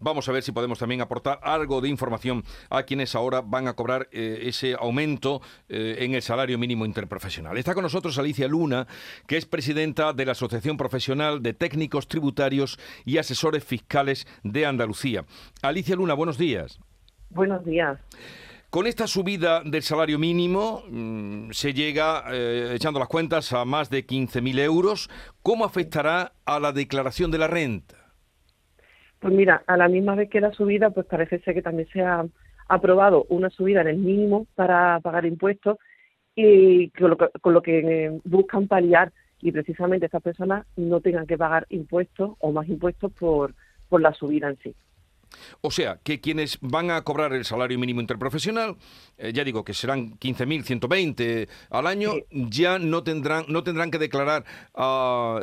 Vamos a ver si podemos también aportar algo de información a quienes ahora van a cobrar eh, ese aumento eh, en el salario mínimo interprofesional. Está con nosotros Alicia Luna, que es presidenta de la Asociación Profesional de Técnicos Tributarios y Asesores Fiscales de Andalucía. Alicia Luna, buenos días. Buenos días. Con esta subida del salario mínimo mm, se llega, eh, echando las cuentas, a más de 15.000 euros. ¿Cómo afectará a la declaración de la renta? Pues mira, a la misma vez que la subida, pues parece ser que también se ha aprobado una subida en el mínimo para pagar impuestos y con lo que, eh, buscan paliar y precisamente estas personas no tengan que pagar impuestos o más impuestos por, por la subida en sí. O sea, que quienes van a cobrar el salario mínimo interprofesional, eh, ya digo que serán 15.120 al año, ya no tendrán no tendrán que declarar, uh,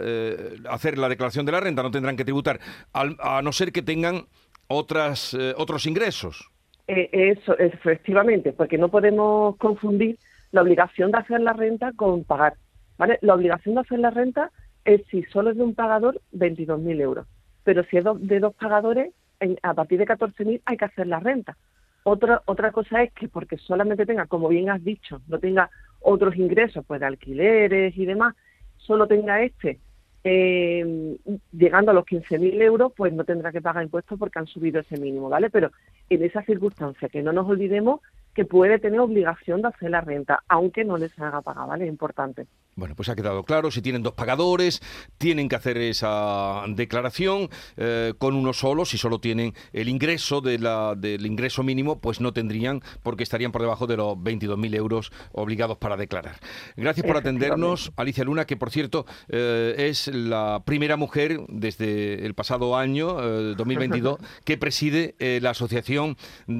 hacer la declaración de la renta, no tendrán que tributar, a no ser que tengan otras eh, otros ingresos. eso, efectivamente, porque no podemos confundir la obligación de hacer la renta con pagar. ¿vale? La obligación de hacer la renta es si solo es de un pagador, 22.000 euros. Pero si es de dos pagadores, a partir de 14.000 hay que hacer la renta. Otra, otra cosa es que porque solamente tenga, como bien has dicho, no tenga otros ingresos, pues de alquileres y demás, solo tenga este, eh, llegando a los 15.000 euros, pues no tendrá que pagar impuestos porque han subido ese mínimo, ¿vale? Pero en esa circunstancia, que no nos olvidemos que puede tener obligación de hacer la renta, aunque no les haga pagar, ¿vale? Es importante. Bueno, pues ha quedado claro, si tienen dos pagadores, tienen que hacer esa declaración eh, con uno solo, si solo tienen el ingreso de la, del ingreso mínimo, pues no tendrían, porque estarían por debajo de los 22.000 euros obligados para declarar. Gracias por atendernos, Alicia Luna, que por cierto eh, es la primera mujer desde el pasado año, 2022, eh, que preside la Asociación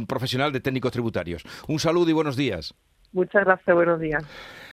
Profesional de Técnicos Tributarios. Un saludo y buenos días. Muchas gracias, buenos días.